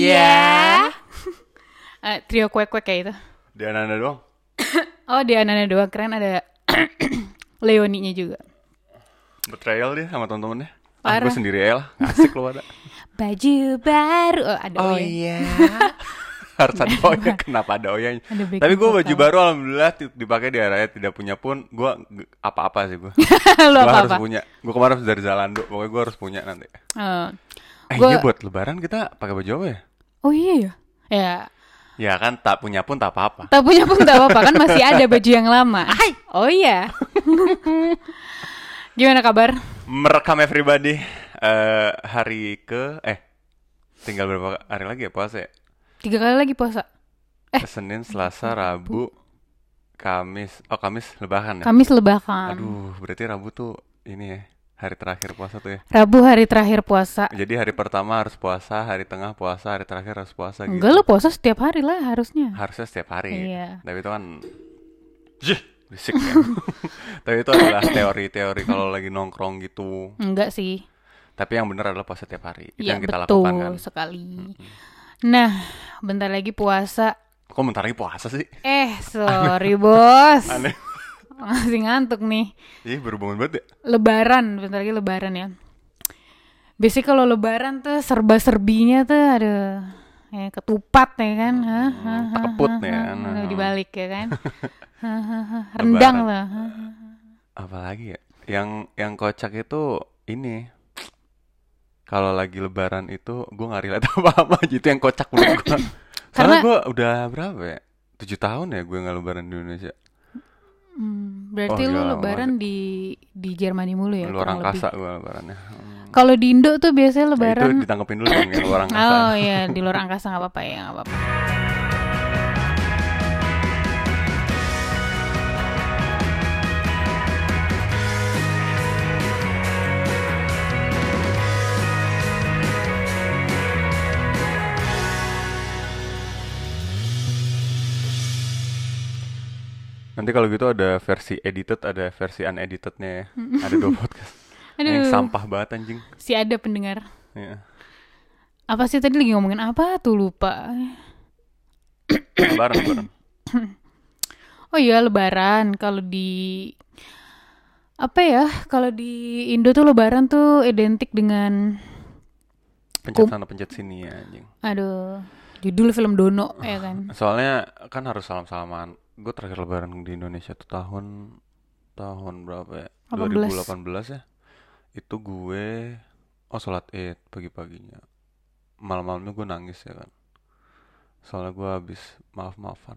Iya. Eh, trio kuek-kuek kayak itu. Di Ananda doang. Oh, di Ananda doang keren ada Leoninya juga. Betrayal dia sama temen-temennya. Ah, gue sendiri aja lah. Asik lu ada. Baju baru. Oh, ada Oh Oya. iya. Harus ada Oya. Kenapa ada Oyanya? Backing Tapi gue baju baru alhamdulillah dipakai di area tidak punya pun gue apa-apa sih gue. Lu gue harus apa-apa? punya. Gue kemarin habis dari Zalando. Pokoknya gue harus punya nanti. Eh, Eh Gua- iya buat lebaran kita pakai baju apa ya? Oh iya ya. Ya, Ya kan tak punya pun tak apa-apa. tak punya pun tak apa-apa kan masih ada baju yang lama. Oh iya. Gimana kabar? Merekam everybody eh hari ke eh tinggal berapa hari lagi ya puasa ya? Tiga kali lagi puasa. Eh. Senin, Selasa, Rabu, Kamis. Oh, Kamis lebaran ya? Kamis lebaran. Aduh, berarti Rabu tuh ini ya, hari terakhir puasa tuh ya. Rabu hari terakhir puasa. Jadi hari pertama harus puasa, hari tengah puasa, hari terakhir harus puasa gitu. Enggak lo puasa setiap hari lah harusnya. Harusnya setiap hari. Iya. Tapi itu kan Jih, berisik ya. Tapi itu adalah teori-teori kalau lagi nongkrong gitu. Enggak sih. Tapi yang benar adalah puasa tiap hari. Itu Iya yang kita betul lakukan kan. sekali. Nah, bentar lagi puasa. Kok bentar lagi puasa sih? Eh, sorry bos. Aneh. Masih ngantuk nih. Ih, baru bangun banget ya. Lebaran, bentar lagi lebaran ya. Biasanya kalau lebaran tuh serba-serbinya tuh ada ya ketupat ya kan, Hah, tekeput hah, ya kan. udah dibalik ya kan. Rendang lah. Apalagi ya? Yang yang kocak itu ini. Kalau lagi lebaran itu gue nggak relate apa-apa gitu yang kocak menurut gue. Karena Karena- gue udah berapa ya? Tujuh tahun ya gue nggak lebaran di Indonesia. Hmm, berarti Oh, lu lebaran di di Jermani mulu ya? luar angkasa gue lebarannya. Hmm. Kalau di Indo tuh biasanya Nah, lebaran itu ditangkepin dulu dong yang luar angkasa. Oh iya, di luar angkasa nggak apa-apa ya, nggak apa-apa. Nanti kalau gitu ada versi edited, ada versi uneditednya ya. Ada dua podcast. Yang Aduh, sampah banget anjing. si ada pendengar. Iya. Apa sih tadi lagi ngomongin apa tuh lupa. Lebaran, lebaran. Oh iya lebaran kalau di apa ya? Kalau di Indo tuh lebaran tuh identik dengan Pencet sana, pencet sini ya anjing. aduh, judul film Dono ya kan. Soalnya kan harus salam-salaman. Gue terakhir lebaran di Indonesia tuh tahun tahun berapa ya? 18. 2018 ya. Itu gue oh sholat Id pagi-paginya. Malam-malamnya gue nangis ya kan. Soalnya gue habis maaf-maafan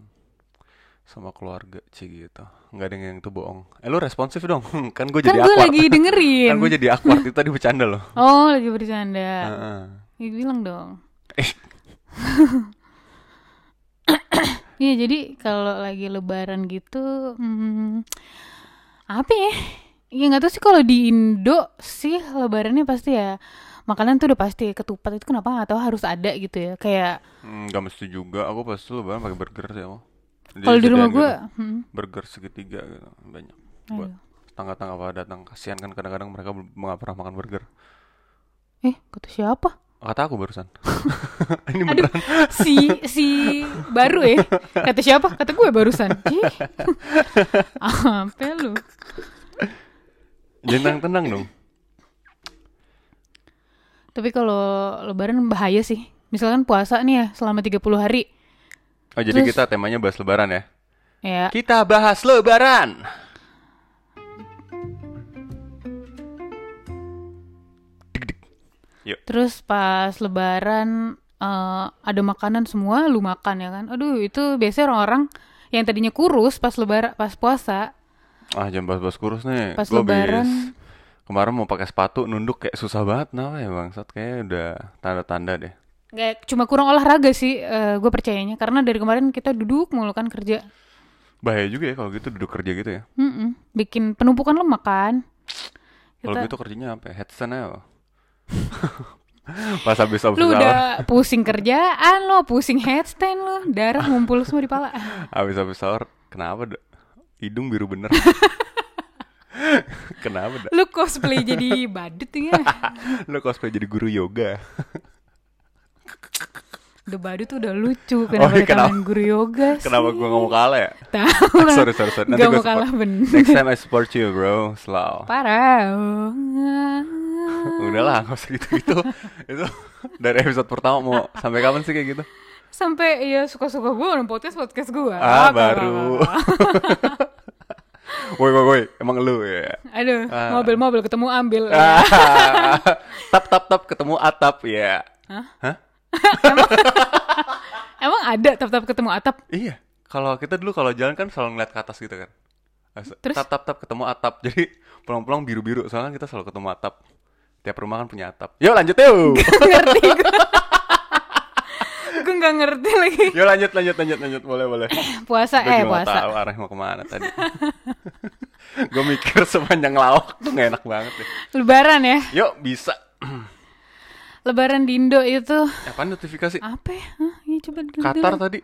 sama keluarga Ci gitu. Nggak ada yang itu bohong. Eh lu responsif dong. kan gue Kan jadi gue awkward. lagi dengerin. kan gue jadi awkward itu tadi bercanda loh. Oh lagi bercanda. Heeh. Ya, bilang dong. Iya jadi kalau lagi lebaran gitu, hmm, apa ya? Ya nggak tahu sih kalau di Indo sih lebarannya pasti ya makanan tuh udah pasti ketupat itu kenapa nggak tahu harus ada gitu ya kayak Hmm, Nggak mesti juga. Aku pasti lebaran pakai burger sih aku. Kalau di rumah gue gitu. hmm, burger segitiga gitu banyak buat aduh. tetangga-tetangga pada datang kasihan kan kadang-kadang mereka belum nggak pernah makan burger eh kata siapa kata aku barusan. Ini Aduh, beneran. si si baru ya? Kata siapa? Kata gue barusan. Apa lu. Jangan tenang dong. Tapi kalau lebaran bahaya sih. Misalkan puasa nih ya selama 30 hari. Oh jadi Terus- kita temanya bahas lebaran ya? Ya. Kita bahas lebaran Terus pas lebaran eh, ada makanan semua lu makan ya kan. Aduh, itu biasanya orang-orang yang tadinya kurus pas lebaran pas puasa, ah jangan bahas-bahas kurus nih pas Gua lebaran kemarin mau pakai sepatu nunduk kayak susah banget nah ya bangsat kayak udah tanda-tanda deh nggak cuma kurang olahraga sih gue percayanya karena dari kemarin kita duduk mulu kan kerja. bahaya juga ya kalau gitu duduk kerja gitu ya Mm-mm. Bikin penumpukan lemak kan. kalau gitu kerjanya apa ya? headstand aja apa? pas habis Lu sahur udah pusing kerjaan lo, pusing headstand lo, darah ngumpul semua di pala. habis habis sahur kenapa dak? hidung biru bener kenapa dak? Lu cosplay jadi badut ya. lo cosplay jadi guru yoga The Badut tuh udah lucu Oh, kenapa iya, kita kenapa? main guru yoga sih? Kenapa gue gak mau kalah ya? Tahu lah. sorry, sorry, sorry. Nanti Gak mau kalah bener. Next time I support you, bro. Slow. Parah. Udahlah, gak usah gitu-gitu. Itu dari episode pertama mau sampai kapan sih kayak gitu? Sampai ya suka-suka gue orang podcast podcast gue. Ah, baru. Woi, woi, woi. Emang lu ya? Aduh, Ah. mobil-mobil ketemu ambil. Ah, tap, tap, tap. Ketemu atap, ya. Hah? Hah? Emang ada tap-tap ketemu atap? Iya. Kalau kita dulu kalau jalan kan selalu ngeliat ke atas gitu kan. Terus? Tap, tap, tap. Ketemu atap. Jadi pulang-pulang biru-biru. Soalnya kan kita selalu ketemu atap. Tiap rumah kan punya atap. Yuk lanjut yuk. ngerti gue. gue nggak ngerti lagi. Yuk lanjut, lanjut, lanjut, lanjut. Boleh, boleh. Puasa Gue eh puasa. tahu arah mau ke mana tadi. gue mikir sepanjang lawak tuh gak enak banget deh. Lebaran ya. Yuk bisa. Lebaran di Indo itu Apa notifikasi? apa ya? Hah, ya coba dulu. Qatar dulu. tadi?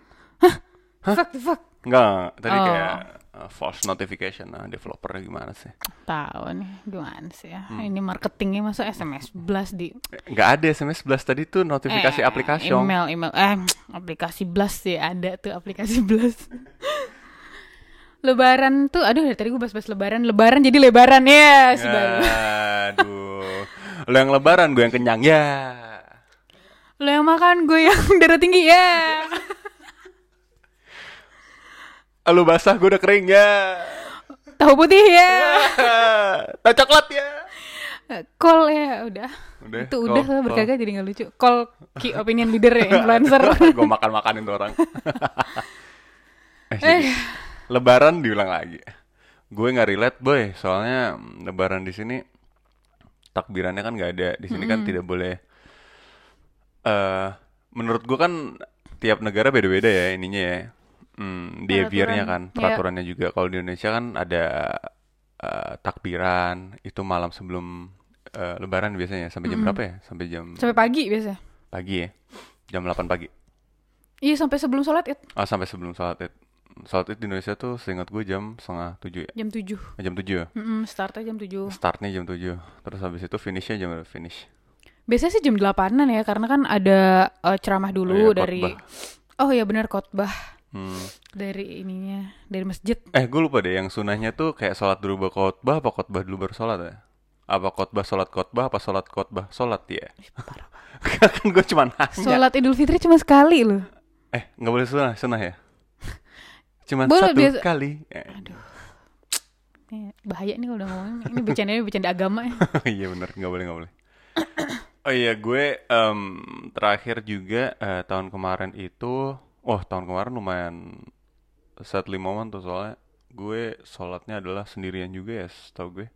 Fuck the fuck. Enggak, tadi Oh. kayak uh, false notification. Nah, developernya gimana sih? Tahu nih gimana sih ya. Hmm. Ini marketingnya masa SMS blast di Enggak ada SMS 11 tadi tuh notifikasi Eh, aplikasi. Email, email. Eh, aplikasi blast sih ada tuh aplikasi blast. lebaran tuh, aduh dari tadi gue bahas-bahas lebaran. Lebaran jadi lebaran ya baru. Aduh. Lo yang lebaran, gue yang kenyang. Ya. Lo yang makan, gue yang darah tinggi ya. Lu basah, gue udah kering ya. Tahu putih ya. Tahu coklat ya. Call ya, udah. Udah, itu call, udah lah call. berkagak jadi nggak lucu. Call key opinion leader ya, influencer. gue makan-makanin tuh orang. eh, jadi, lebaran diulang lagi. Gue nggak relate, boy. Soalnya mm, lebaran di sini takbirannya kan nggak ada. Di sini kan tidak boleh eh menurut gue kan tiap negara beda-beda ya ininya ya. Hmm, behaviornya kan, iya. peraturannya juga. Kalau di Indonesia kan ada eh, takbiran itu malam sebelum eh, lebaran biasanya sampai jam berapa ya? Sampai jam Sampai pagi biasa. pagi ya. Jam 8 pagi. Iya sampai sebelum sholat id Ah sampai sebelum sholat id. Sholat id di Indonesia tuh seingat gue jam setengah tujuh ya. jam 7 Eh, Jam tujuh ya. Mm startnya jam 7 Startnya jam tujuh. Terus habis itu finishnya jam finish? Biasanya sih jam 8an ya karena kan ada eh, ceramah dulu Oh iya, dari khotbah. Oh iya benar khotbah Hmm. dari ininya dari masjid. Eh gue lupa deh yang sunahnya tuh kayak sholat dulu baru khotbah apa khotbah dulu baru sholat ya? Apa khotbah sholat khotbah apa sholat khotbah sholat ya? kan gue cuma nanya. Sholat Idul Fitri cuma sekali loh. Eh nggak boleh sunah sunah ya? Cuma Boleh, satu biasa- kali. Ini bahaya nih kalau udah ngomong. Ini bercandanya bercanda agama ya. iya bener nggak boleh nggak boleh oh iya gue em, terakhir juga eh, tahun kemarin itu wah tahun kemarin lumayan sadly moment tuh soalnya gue sholatnya adalah sendirian juga ya setahu gue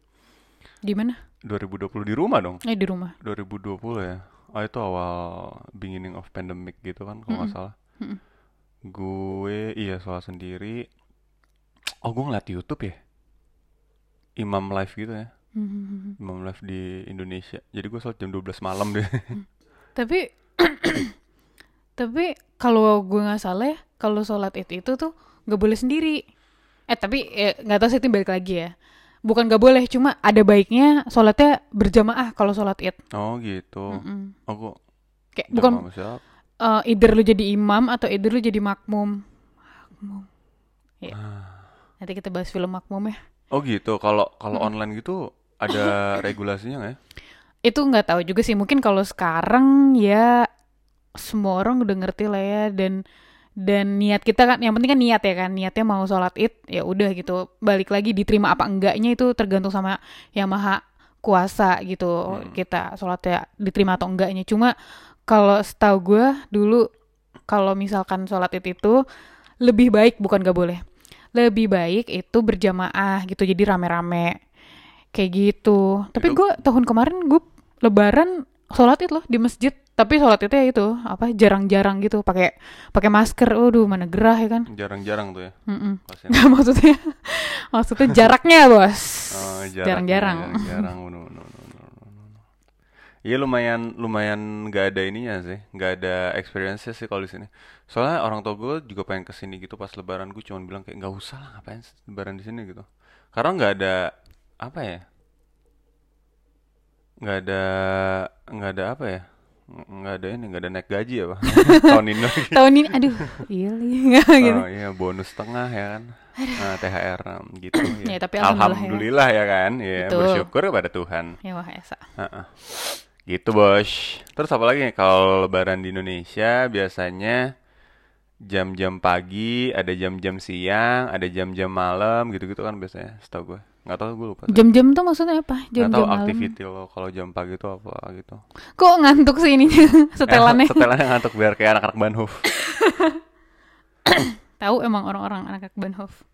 Di mana? 2020 di rumah dong Eh di rumah. 2020 ya oh itu awal beginning of pandemic gitu kan kalau nggak salah Mm-mm. Gue iya sholat sendiri oh gue ngeliat YouTube ya imam live gitu ya Hmm. Imam live di Indonesia. Jadi gue sholat jam 12 malam deh. Tapi tapi kalau gue nggak salah ya, kalau sholat id itu tuh nggak boleh sendiri. Eh tapi eh, nggak tahu sih itu balik lagi ya. Bukan nggak boleh, cuma ada baiknya sholatnya berjamaah kalau sholat id. oh gitu. Mm-mm. Oh gue Kayak bukan siapa? Eh, either lu jadi imam atau either lu jadi makmum. Makmum. Ya. Nanti kita bahas film makmum ya. Oh gitu. Kalau kalau online gitu ada regulasinya nggak ya? Itu nggak tahu juga sih. Mungkin kalau sekarang ya semua orang udah ngerti lah ya dan dan niat kita kan yang penting kan niat ya kan niatnya mau sholat id ya udah gitu balik lagi diterima apa enggaknya itu tergantung sama yang maha kuasa gitu kita sholatnya diterima atau enggaknya cuma kalau setahu gue dulu kalau misalkan sholat id itu lebih baik bukan gak boleh. Lebih baik itu berjamaah gitu jadi rame-rame. Kayak gitu. Tapi Itu- gue tahun kemarin gue lebaran sholat id loh di masjid. Tapi sholat itu ya itu apa jarang-jarang gitu. Pakai pakai masker. Waduh mana gerah ya kan? Jarang-jarang tuh ya. Pasien. Nggak, maksudnya maksudnya jaraknya bos. Oh, jarang-jarang. Jarang. bener, bener, bener, bener, bener. Iya lumayan lumayan nggak ada ininya sih, nggak ada experience sih kalau di sini. Soalnya orang tua gue juga pengen ke sini gitu pas lebaran gue cuma bilang kayak nggak usah lah ngapain lebaran di sini gitu. Karena nggak ada apa ya? Nggak ada nggak ada apa ya? Ng- nggak ada ini nggak ada naik gaji ya pak tahun ini lagi Tahun ini aduh, iya nggak gitu. oh iya bonus setengah ya kan nah, THR gitu Ya, ya. tapi alhamdulillah ya. alhamdulillah ya kan ya Betul. bersyukur kepada Tuhan Ya wah Esa. Heeh. Gitu bos terus apa lagi nih kalau lebaran di Indonesia biasanya jam-jam pagi ada jam-jam siang ada jam-jam malam gitu-gitu kan biasanya setahu gue nggak tahu gue lupa Jam-jam tuh maksudnya apa? nggak tahu Jam-jam malam. activity lo kalau jam pagi itu apa gitu Kok ngantuk sih ininya setelannya? Eh, setelannya ngantuk biar kayak anak-anak Banhuf Tahu emang orang-orang anak Banhof.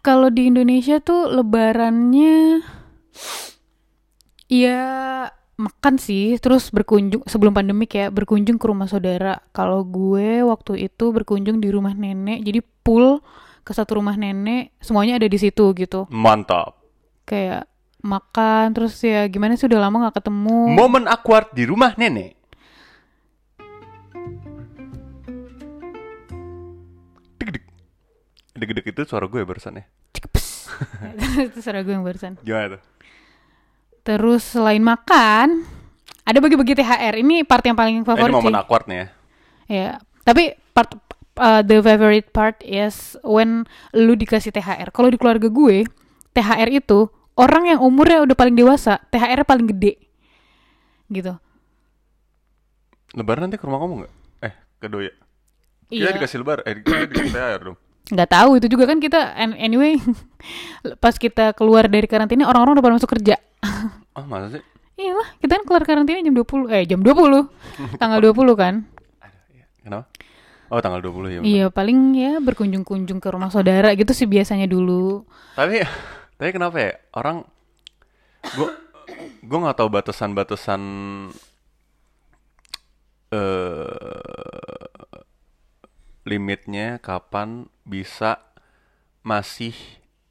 Kalau di Indonesia tuh lebarannya ya makan sih, terus berkunjung sebelum pandemik ya, berkunjung ke rumah saudara. Kalau gue waktu itu berkunjung di rumah nenek, jadi pool ke satu rumah nenek, semuanya ada di situ gitu. mantap Kayak makan terus ya gimana sih udah lama nggak ketemu. momen awkward di rumah nenek deg-deg deg-deg itu suara gue barusan ya itu suara gue yang barusan. gimana tuh Terus selain makan, ada bagi-bagi THR. Ini part yang paling favorit ini momen sih. awkward nih ya Ya, tapi part uh, the favorite part is when lu dikasih THR. Kalau di keluarga gue, THR itu orang yang umurnya udah paling dewasa, THR-nya paling gede. Gitu. Lebaran nanti ke rumah kamu nggak? Eh, ke Doya. Kita Iya. dikasih lebar, eh kita dikasih THR dong. Nggak tahu itu juga kan kita an- anyway pas kita keluar dari karantina orang-orang udah pada masuk kerja. Oh, masa sih? Iya lah, kita kan keluar karantina jam 20. Eh, jam 20. Tanggal 20 kan. Kenapa? Oh, tanggal 20 ya. bener. Iya, paling ya berkunjung-kunjung ke rumah saudara gitu sih biasanya dulu. Tapi tapi kenapa ya? Orang gua gua nggak tahu batasan-batasan eh limitnya kapan bisa masih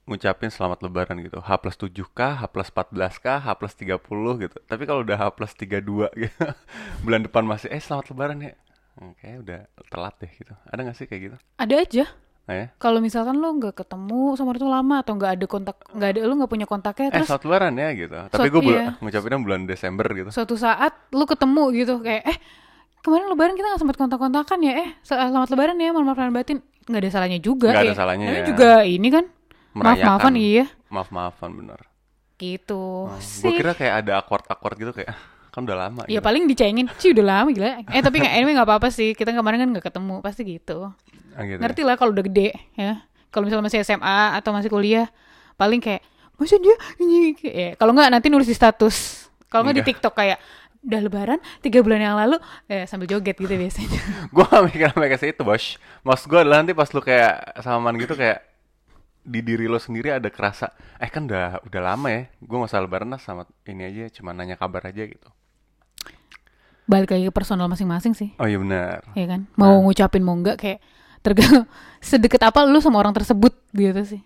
ngucapin selamat lebaran gitu. H plus 7 kah, H plus 14 kah, H plus 30 gitu. Tapi kalau udah H plus 32 gitu, bulan depan masih, eh selamat lebaran ya. Kayaknya udah telat deh gitu. Ada gak sih kayak gitu? Ada aja. Nah, ya? Kalau misalkan lo nggak ketemu sama itu lama atau nggak ada kontak, nggak ada lo nggak punya kontaknya, Eh terus selamat lebaran ya gitu. Tapi gue iya. ngucapinnya bulan Desember gitu. suatu saat lo ketemu gitu kayak eh kemarin lebaran kita nggak sempat kontak-kontakan ya. Eh sel- selamat lebaran ya mohon maaf lahir batin. Nggak ada salahnya juga Nggak ada ya. salahnya ya. juga ini kan maaf maafan iya. Maaf-maafan bener. gitu. Gue sih. kira kayak ada akord-akord gitu kayak "Ah, kan udah lama ya gitu. paling dicengin. Sih udah lama gila. Eh tapi nggak anyway nggak apa-apa sih. Kita kemarin kan nggak ketemu pasti gitu. Ah, gitu ya. ngerti lah kalau udah gede ya. Kalau misalnya masih SMA atau masih kuliah paling kayak masa dia ini ya. Kalau nggak nanti nulis di status. Kalau nggak di. TikTok kayak udah lebaran tiga bulan yang lalu eh, sambil joget gitu biasanya. Gue gak mikir sampai ke situ bos. Maksud gue adalah nanti pas lu kayak salaman gitu kayak di diri lo sendiri ada kerasa eh kan udah udah lama ya gue nggak usah lebaran lah sama ini aja cuma nanya kabar aja gitu. Balik lagi ke personal masing-masing sih. Oh iya benar. Ya kan? Mau ngucapin mau enggak kayak tergantung sedekat apa lu sama orang tersebut gitu sih.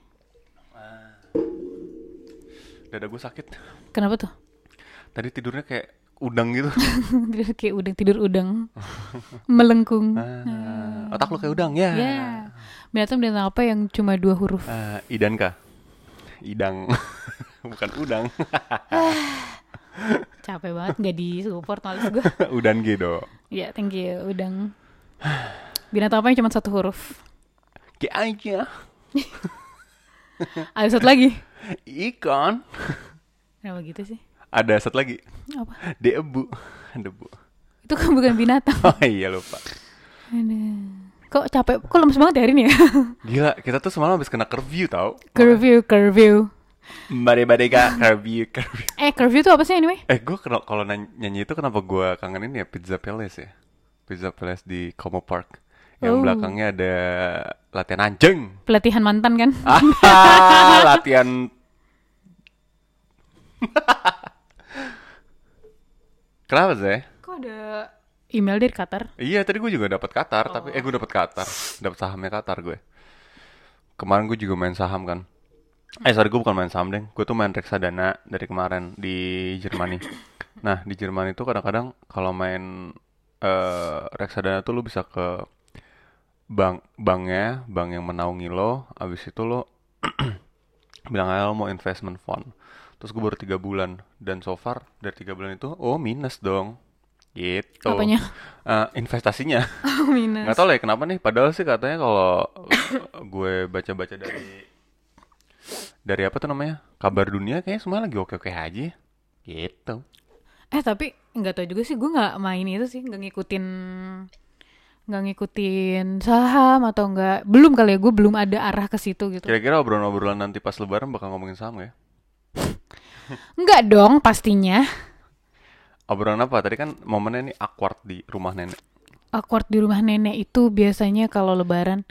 Dada gue sakit. Kenapa tuh? Tadi tidurnya kayak udang gitu. Kayak udang tidur udang melengkung. Ah, otak lu kayak udang ya. Ya. Binatang binatang apa yang cuma dua huruf? Ah, idan kah idang. Bukan udang capek banget nggak di support males gue udan gitu. Ya thank you udang binatang apa yang cuma satu huruf? Kayak aja. Ada satu lagi? Ikan. Kenapa gitu sih ada satu lagi. Apa? Debu debu itu kan bukan binatang. Oh iya lupa. Aduh. kok capek? Kok lemes banget ya hari ini ya? Gila kita tuh semalam habis kena curfew tau. Curfew curfew. Bade bade kak curfew curfew. Eh curfew itu apa sih anyway? Eh gue kalau nyanyi itu kenapa gue kangenin ya Pizza Palace ya? Pizza Palace di Como Park. Yang Oh. belakangnya ada latihan anjing. Pelatihan mantan kan? Ah latihan kenapa sih? Kok ada email dari Qatar? Iya tadi gue juga dapat Qatar tapi eh gue dapat Qatar. Dapat sahamnya Qatar gue. Kemarin gue juga main saham kan. Eh sorry gue bukan main saham deh gue tuh main reksadana dari kemarin di Jermani. Nah di Jerman itu kadang-kadang kalau main eh, reksadana tuh lu bisa ke bank banknya bank yang menaungi lo abis itu lo bilang aja lo mau investment fund terus gue baru tiga bulan. Dan so far dari tiga bulan itu oh minus dong. Gitu. Apanya? Eh, investasinya. Minus. nggak tahu lah ya kenapa nih? Padahal sih katanya kalau gue baca-baca dari dari apa tuh namanya? Kabar dunia kayaknya semua lagi oke-oke aja. Gitu. Eh tapi nggak tahu juga sih gue nggak main itu sih nggak ngikutin nggak ngikutin saham atau nggak belum kali ya gue belum ada arah ke situ gitu. kira-kira obrolan-obrolan nanti pas lebaran bakal ngomongin sama ya Nggak dong pastinya. obrolan apa tadi kan momennya ini awkward di rumah nenek Awkward di rumah nenek itu biasanya kalau lebaran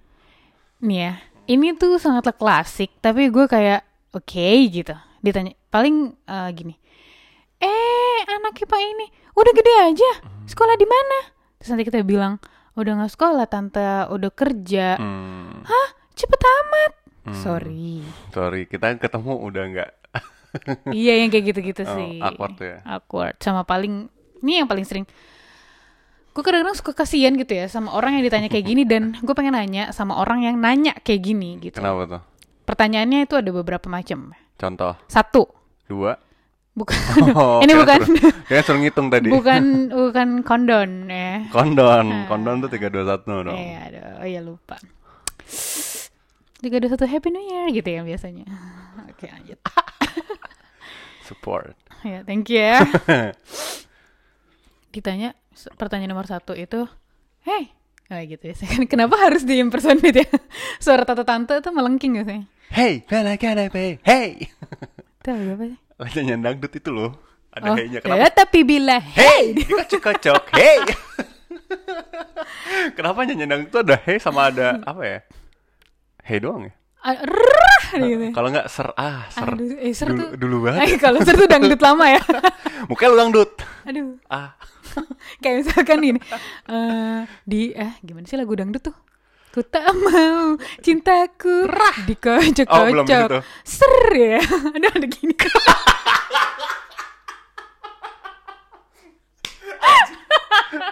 nih ya. Ini tuh sangatlah klasik tapi gue kayak oke gitu. Ditanya paling eh, gini. Eh anaknya pak ini udah gede aja sekolah di mana? Terus nanti kita bilang udah nggak sekolah tante udah kerja. hmm, Hah cepet amat. Hmm. Sorry. sorry kita ketemu udah nggak iya yang kayak gitu-gitu Oh, sih. awkward ya? Awkward. Sama paling ini yang paling sering. Gue kadang-kadang suka kasihan gitu ya sama orang yang ditanya kayak gini dan gue pengen nanya sama orang yang nanya kayak gini gitu. kenapa tuh Pertanyaannya itu ada beberapa macam. contoh Satu, dua bukan Oh, ini bukan kira suruh ngitung tadi bukan bukan kondon ya. kondon kondon tuh tiga dua satu dong Eh, aduh, oh ya lupa. Tiga dua satu Happy New Year gitu ya biasanya. Oke lanjut. support. Ya, thank you ya. Ditanya pertanyaan nomor satu itu, hey, kayak gitu ya. Kenapa harus di impersonate ya? Suara tante-tante itu melengking gak sih? hey bella gotta pay? Hey. Itu apa sih? nyanyi dangdut itu loh. Ada oh, hey-nya. Ya, kenapa? tapi bila hey! dikocok-kocok hey! Kenapa nyanyi dangdut tuh ada hey sama ada apa ya? Hey doang ya rrrr, gitu. kalau nggak ser ah ser Aduh, eh, ser dulu, tuh- dulu banget Ay, kalau ser tuh dangdut lama ya. mukanya lu dangdut Aduh, ah kayak misalkan gini. eh di eh gimana sih lagu dangdut tuh? Ku tak mau cintaku dikocok-kocok. Oh, belum gitu. Ser ya. Ada ada gini.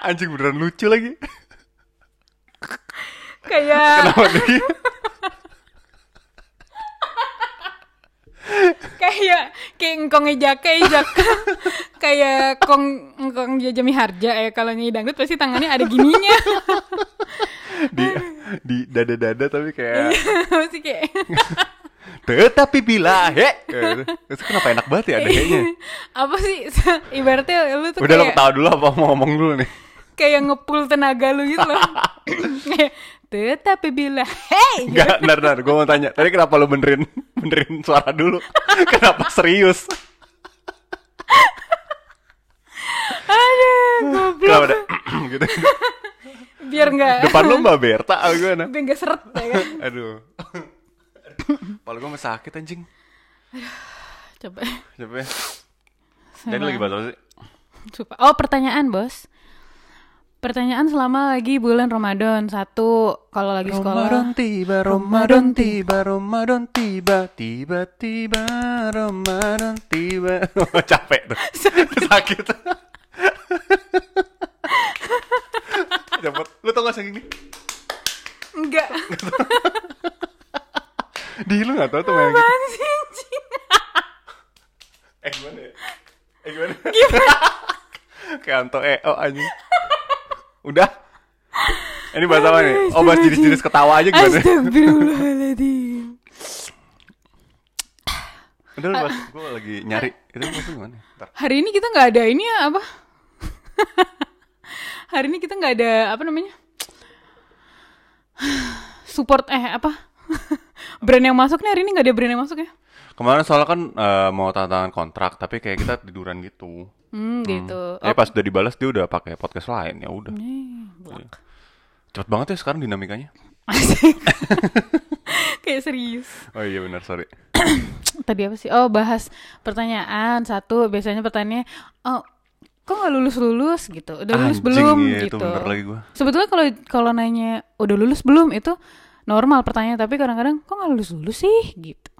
anjing beneran lucu lagi kayak kenapa nih kayak kayak engkongnya jaka jaka kayak kong engkong jajami harja ya kalau nyanyi dangdut pasti tangannya ada gininya. Di di dada dada tapi kayak pasti kayak. Tetapi bila he. Itu kenapa enak banget ya ada he-nya apa sih? Ibaratnya lu tuh udah lo ketawa dulu apa mau ngomong dulu nih? Kayak ngepul tenaga lu gitu loh tetapi bila hey! Gitu. Enggak, ntar, ntar, gue mau tanya. Tadi kenapa lo benerin, benerin suara dulu? Kenapa serius? aduh goblok. Kenapa ada gitu? Biar nggak. Depan lo mbak Berta apa gimana? biar nggak seret ya kan? Aduh. Kepala gue masih sakit anjing. Coba. Coba ya. Jadi lagi bahas apa sih? Oh pertanyaan bos Pertanyaan selama lagi bulan Ramadan. Satu Kalau lagi sekolah. Ramadan tiba, Ramadan tiba, Ramadan tiba Tiba-tiba Ramadan tiba. Oh, Capek tuh. Sakit. Cepet. Lu tau gak sing ini? Enggak. Di lu gak tau tuh main gitu? Eh gimana ya? Eh gimana? Gimana? Kayak Anto EO anjing Udah? Ini bahas apa nih? Oh bahas jenis-jenis ketawa aja gimana? Astagfirullahaladzim Udah lu bahas, gue lagi nyari Itu maksudnya gimana? Ntar Hari ini kita nggak ada ini ya apa? Hari ini kita nggak ada apa namanya? Support eh apa? brand yang masuk nih hari ini nggak ada brand yang masuk ya? Kemarin soalnya kan eh, mau tanda tangan kontrak Tapi kayak kita tiduran gitu Hmm, gitu. Eh pas udah dibalas dia udah pakai podcast lain ya udah blak. Cepet banget ya sekarang dinamikanya. Kayak serius. Oh iya benar sorry Tadi apa sih? Oh, bahas pertanyaan satu. Biasanya pertanyaannya, oh, kok nggak lulus lulus gitu? Udah lulus Anjing, belum iya, gitu? itu bener lagi gua. Sebetulnya kalau kalau nanya udah lulus belum itu normal pertanyaan, tapi kadang-kadang kok nggak lulus lulus sih gitu.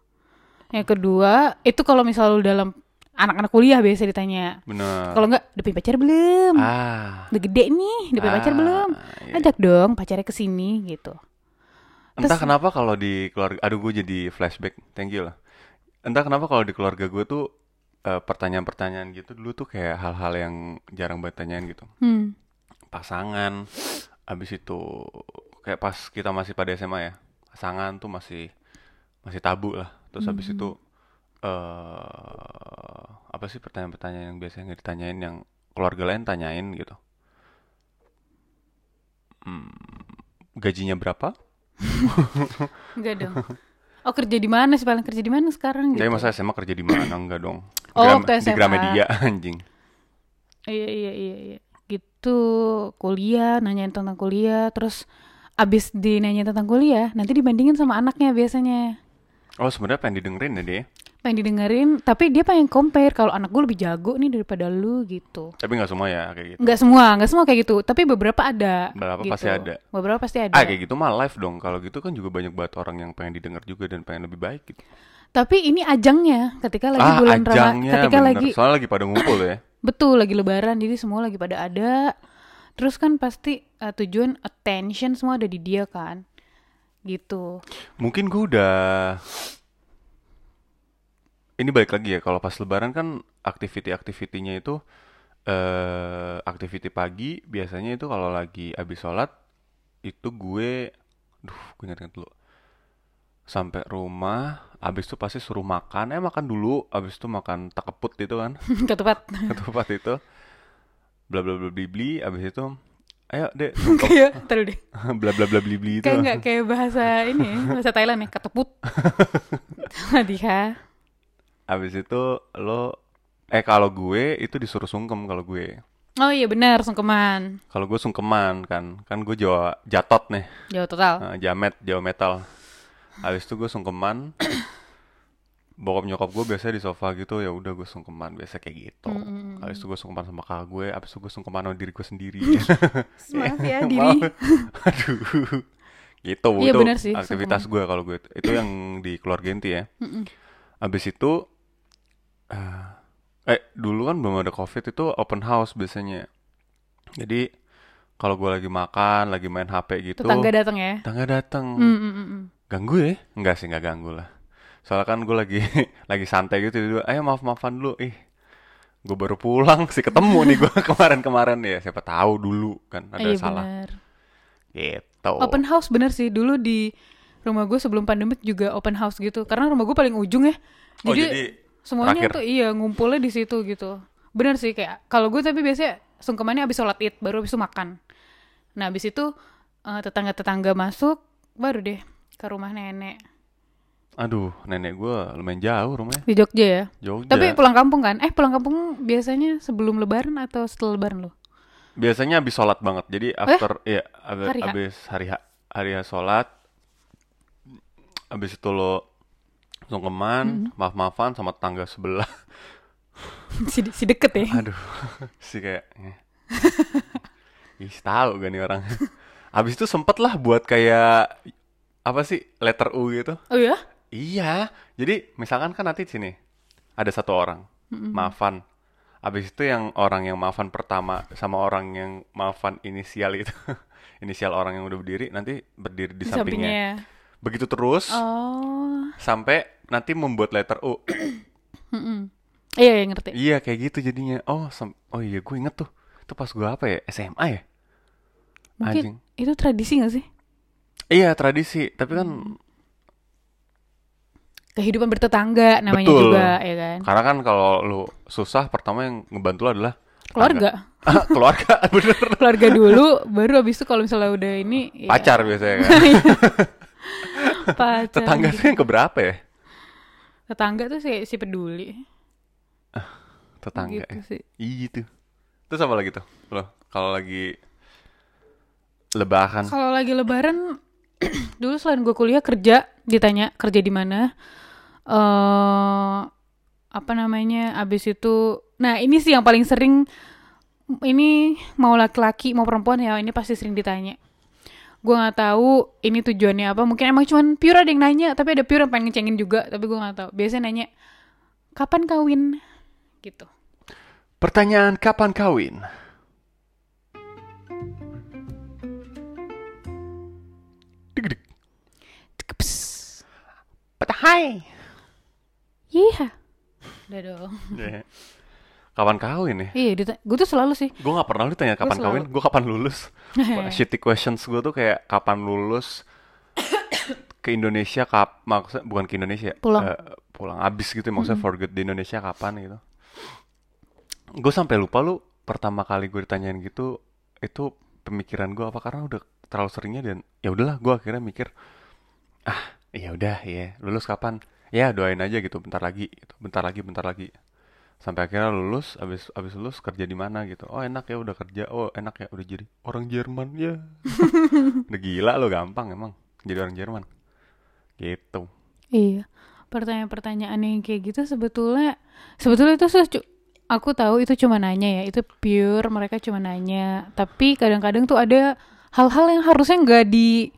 Yang kedua itu kalau misal lu dalam anak-anak kuliah biasa ditanya. Bener Kalau nggak udah punya pacar belum? Ah Udah gede nih, udah punya pacar Ah, belum? iya. Ajak dong pacarnya ke sini gitu. Entah Terus- kenapa kalau di keluarga Aduh gue jadi flashback Thank you lah Entah kenapa kalau di keluarga gue tuh eh, pertanyaan-pertanyaan gitu dulu tuh kayak hal-hal yang jarang banget tanyain gitu. Hmm. Pasangan, abis itu kayak pas kita masih pada SMA ya, pasangan tuh masih masih tabu lah. Terus habis Hmm. itu eh apa sih pertanyaan-pertanyaan yang biasanya nggak ditanyain yang keluarga lain tanyain gitu. Hmm, gajinya berapa? Enggak dong. Oh kerja di mana sih paling kerja di mana sekarang gitu? masa SMA kerja di mana? Enggak dong. Oh, Gram- waktu di SMA. Gramedia anjing. Iya iya iya iya. Gitu kuliah nanyain tentang kuliah terus abis dinanyain tentang kuliah nanti dibandingin sama anaknya biasanya. Oh sebenarnya pengen didengerin ya dia. Pengen didengerin tapi dia pengen compare kalau anak gue lebih jago nih daripada lu gitu. Tapi nggak semua ya kayak gitu. Nggak semua, nggak semua kayak gitu. Tapi beberapa ada. Beberapa gitu. pasti ada. Beberapa pasti ada. Ah kayak gitu mah live dong. Kalau gitu kan juga banyak banget orang yang pengen didengar juga dan pengen lebih baik gitu. Tapi ini ajangnya ketika lagi ah bulan Ramadan, ajangnya ketika bener. lagi Soalnya lagi pada ngumpul ya. betul lagi lebaran jadi semua lagi pada ada. Terus kan pasti eh, tujuan attention semua ada di dia kan. Gitu. Mungkin gue udah ini balik lagi ya kalau pas lebaran kan activity-activity-nya itu eh activity pagi biasanya itu kalau lagi habis sholat itu gue duh gue ingat dulu sampai rumah habis itu pasti suruh makan eh makan dulu habis itu makan takeput itu kan Ketupat. ketupat itu bla bla bla bli bli habis itu ayo sungkep kayak taruh deh. bla bla bla bli bli itu Kayak nggak kayak bahasa ini, bahasa Thailand ya, keteput. Diha. habis itu lo eh kalau gue itu disuruh sungkem kalau gue Oh iya benar, sungkeman. kalau gue sungkeman kan kan gue jawa jatot nih Jauh total. Nah, jamet jawa metal habis itu gue sungkeman bokap nyokap gue biasanya di sofa gitu ya udah gue sungkeman biasa kayak gitu. Habis itu gue sungkeman sama kakak gue habis itu gue sungkeman sama diri gue sendiri. Semangat ya diri. aduh. Gitu Iya, itu sih, aktivitas gue kalau gue itu. Yang di keluarga inti ya. Habis itu eh, eh dulu kan belum ada covid itu open house biasanya. Jadi kalau gue lagi makan lagi main HP gitu Tetangga datang ya. tetangga datang Hmm, hmm, hmm, hmm. ganggu ya? Enggak sih nggak ganggu lah soalnya kan gue lagi lagi santai gitu tiba-tiba, ayo maaf maafan dulu ih gue baru pulang sih ketemu nih gue kemarin-kemarin ya siapa tahu dulu kan ada Iya salah benar. gitu Open house bener sih. Dulu di rumah gue sebelum pandemik juga open house gitu. Karena rumah gue paling ujung ya. Oh, Jadi, jadi semuanya terakhir. tuh iya ngumpulnya di situ gitu. Bener sih kayak kalau gue tapi biasanya sungkemannya abis sholat id baru abis itu makan. Nah abis itu eh, tetangga-tetangga masuk baru deh ke rumah nenek aduh nenek gue lumayan jauh rumahnya di Jogja ya. Jogja Tapi pulang kampung kan? Eh pulang kampung biasanya sebelum lebaran atau setelah lebaran lo? biasanya habis sholat banget jadi after ya ab- Eh? Hari H? habis hari H hari H sholat habis itu lo sungkeman Mm-hmm. maaf maafan sama tetangga sebelah si, si deket ya? Aduh, sih kayak eh. Ih, tahu gak nih orang. Habis itu sempet lah buat kayak apa sih letter U gitu. Oh ya? Iya, jadi misalkan kan nanti di sini ada satu orang maafan. Habis itu yang orang yang maafan pertama sama orang yang maafan inisial itu, inisial orang yang udah berdiri nanti berdiri di, Di sampingnya. sampingnya. Begitu terus Oh. sampai nanti membuat letter U. Iya, iya ngerti. Iya kayak gitu jadinya. Oh, sem- oh iya gue inget tuh. Itu pas gue apa ya? SMA ya? Mungkin Anjing. itu tradisi gak sih? Iya tradisi, tapi kan Kehidupan bertetangga namanya Betul. juga, ya kan? karena kan kalau lu susah pertama yang ngebantu lu adalah Keluarga. keluarga bener. Keluarga dulu, baru abis itu kalau misalnya udah ini ya, Pacar biasanya kan. pacar. Tetangga tuh yang keberapa ya? Tetangga tuh si, si peduli. Tetangga. Gitu ya. sih. Iya gitu. Terus apa lagi tuh? Lo kalau lagi lebaran. Kalau lagi lebaran dulu selain gue kuliah kerja, ditanya kerja di mana. eh apa namanya? Abis itu nah ini sih yang paling sering ini mau laki-laki mau perempuan ya ini pasti sering ditanya. Gue nggak tahu ini tujuannya apa. Mungkin emang cuman pure ada yang nanya, tapi ada pure yang pengen ngecengin juga, tapi gue nggak tahu. Biasanya nanya kapan kawin gitu. Pertanyaan kapan kawin? Patahai. Iya. Udah dong. Iya. Kapan kawin ya? Iya, gue tuh selalu sih. Gue gak pernah lu tanya kapan selalu- kawin, gue kapan lulus. Shitty questions gue tuh kayak kapan lulus ke Indonesia kap maksudnya bukan ke Indonesia Pulang. eh, pulang abis gitu maksudnya for good di Indonesia kapan gitu. Gue sampai lupa lu pertama kali gue ditanyain gitu itu pemikiran gue apa karena udah terlalu seringnya dan ya udahlah gue akhirnya mikir ah ya udah ya lulus kapan? Ya doain aja gitu bentar lagi gitu. Bentar lagi bentar lagi. Sampai akhirnya lulus abis abis lulus kerja di mana gitu. Oh enak ya udah kerja. Oh enak ya udah jadi orang Jerman ya. Udah gila lo gampang emang jadi orang Jerman. Gitu. Iya. Pertanyaan-pertanyaan yang kayak gitu sebetulnya sebetulnya itu sih aku tahu itu cuma nanya ya, itu pure mereka cuma nanya. Tapi kadang-kadang tuh ada hal-hal yang harusnya nggak di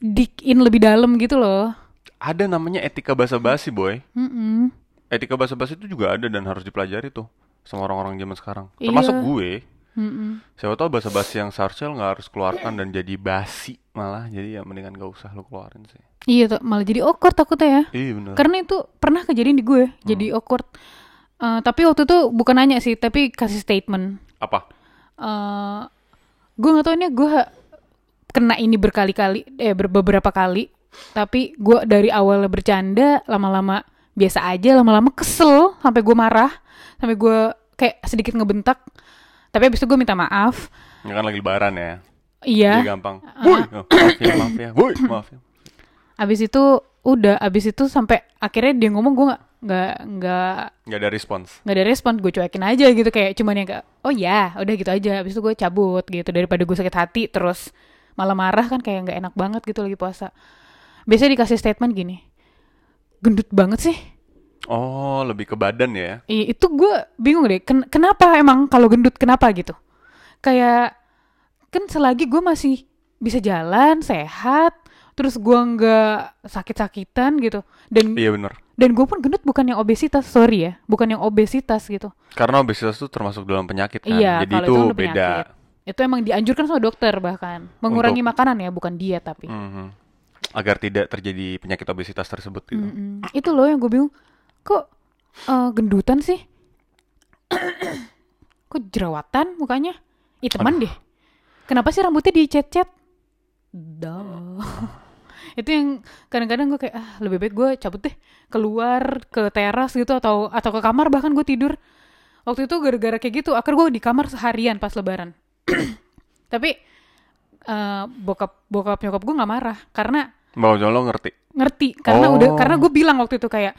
dig in lebih dalam gitu loh. ada namanya etika basa-basi boy Mm-mm. etika basa-basi itu juga ada dan harus dipelajari tuh sama orang-orang zaman sekarang Iya. termasuk gue Mm-mm. siapa tahu basa-basi yang seharusnya nggak harus keluarkan dan jadi basi malah jadi ya mendingan gak usah lo keluarin sih Iya tuh malah jadi awkward takutnya ya. iya bener Karena itu pernah kejadian di gue, jadi awkward. Eh, tapi waktu itu bukan nanya sih, tapi kasih statement. apa eh gue gak tau ini gue kena ini berkali-kali eh ber- beberapa kali. Tapi gue dari awalnya bercanda lama-lama biasa aja lama-lama kesel sampai gue marah sampai gue kayak sedikit ngebentak. Tapi abis itu gue minta maaf. Ini kan lagi lebaran ya? Iya. Jadi gampang. Woi, oh, maaf ya maaf ya. Woi, maaf ya. Abis itu udah abis itu sampai akhirnya dia ngomong gue nggak nggak nggak nggak ada respons. nggak ada respon gue cuekin aja gitu kayak cuman yang kayak oh ya udah gitu aja. Habis itu gue cabut gitu daripada gue sakit hati terus malah marah kan kayak nggak enak banget gitu lagi puasa. Biasanya dikasih statement gini gendut banget sih. Oh lebih ke badan ya? Iya, itu gue bingung deh ken- kenapa emang kalau gendut kenapa gitu? Kayak kan selagi gue masih bisa jalan sehat terus gue nggak sakit-sakitan gitu dan iya bener. dan gue pun gendut bukan yang obesitas sorry ya bukan yang obesitas gitu. Karena obesitas itu termasuk dalam penyakit kan Iya, jadi itu udah beda. penyakit. Itu emang dianjurkan sama dokter bahkan mengurangi Untuk- makanan ya, bukan diet tapi. Mhm. agar tidak terjadi penyakit obesitas tersebut gitu Mm-mm. Itu loh yang gue bingung. Kok eh, gendutan sih? Kok jerawatan mukanya? Ih teman deh. Kenapa sih rambutnya dicet-cet? Dah. itu yang kadang-kadang gue kayak ah lebih baik gue cabut deh keluar ke teras gitu atau atau ke kamar bahkan gue tidur waktu itu gara-gara kayak gitu akhirnya gue di kamar seharian pas lebaran tapi eh, bokap bokap nyokap gue nggak marah karena Ojol lo ngerti? Ngerti karena Oh. udah karena gue bilang waktu itu kayak